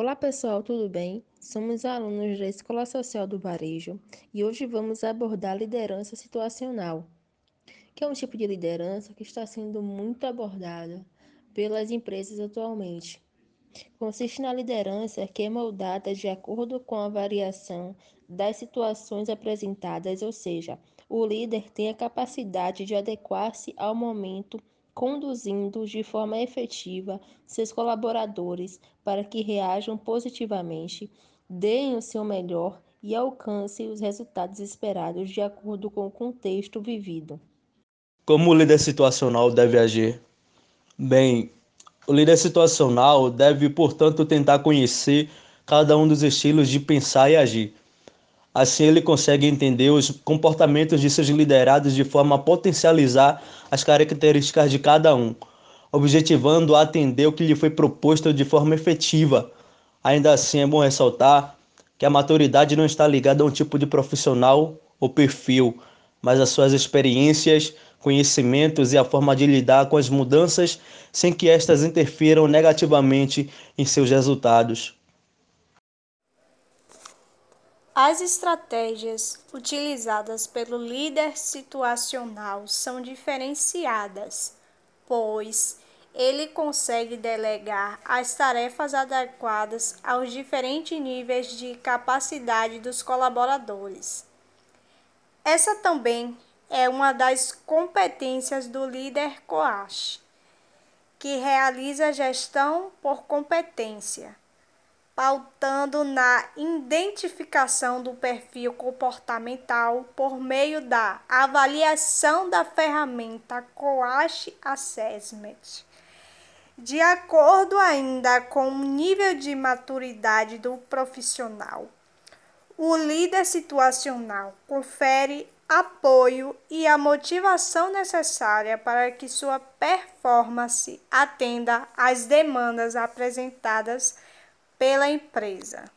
Olá pessoal, tudo bem? Somos alunos da Escola Social do Varejo e hoje vamos abordar liderança situacional, que é um tipo de liderança que está sendo muito abordada pelas empresas atualmente. Consiste na liderança que é moldada de acordo com a variação das situações apresentadas, ou seja, o líder tem a capacidade de adequar-se ao momento conduzindo de forma efetiva seus colaboradores para que reajam positivamente, deem o seu melhor e alcancem os resultados esperados de acordo com o contexto vivido. Como o líder situacional deve agir? Bem, o líder situacional deve, portanto, tentar conhecer cada um dos estilos de pensar e agir. Assim, ele consegue entender os comportamentos de seus liderados de forma a potencializar as características de cada um, objetivando atender o que lhe foi proposto de forma efetiva. Ainda assim, é bom ressaltar que a maturidade não está ligada a um tipo de profissional ou perfil, mas às suas experiências, conhecimentos e a forma de lidar com as mudanças sem que estas interfiram negativamente em seus resultados. As estratégias utilizadas pelo líder situacional são diferenciadas, pois ele consegue delegar as tarefas adequadas aos diferentes níveis de capacidade dos colaboradores. Essa também é uma das competências do líder coach, que realiza gestão por competência pautando na identificação do perfil comportamental por meio da avaliação da ferramenta Coach Assessment. De acordo ainda com o nível de maturidade do profissional, o líder situacional confere apoio e a motivação necessária para que sua performance atenda às demandas apresentadas pela empresa.